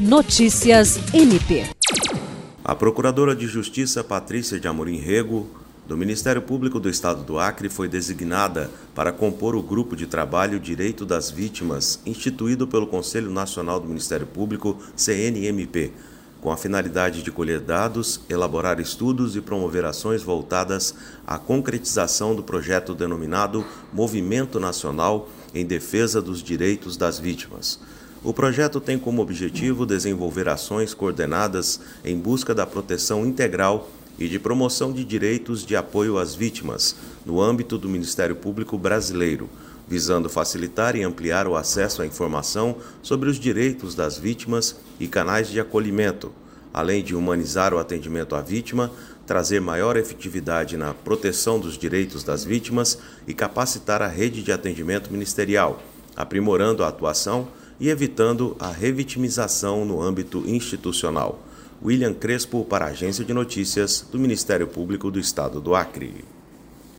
Notícias MP. A Procuradora de Justiça Patrícia de Amorim Rego, do Ministério Público do Estado do Acre, foi designada para compor o grupo de trabalho Direito das Vítimas, instituído pelo Conselho Nacional do Ministério Público, CNMP, com a finalidade de colher dados, elaborar estudos e promover ações voltadas à concretização do projeto denominado Movimento Nacional em Defesa dos Direitos das Vítimas. O projeto tem como objetivo desenvolver ações coordenadas em busca da proteção integral e de promoção de direitos de apoio às vítimas no âmbito do Ministério Público Brasileiro, visando facilitar e ampliar o acesso à informação sobre os direitos das vítimas e canais de acolhimento, além de humanizar o atendimento à vítima, trazer maior efetividade na proteção dos direitos das vítimas e capacitar a rede de atendimento ministerial, aprimorando a atuação e evitando a revitimização no âmbito institucional. William Crespo para a Agência de Notícias do Ministério Público do Estado do Acre.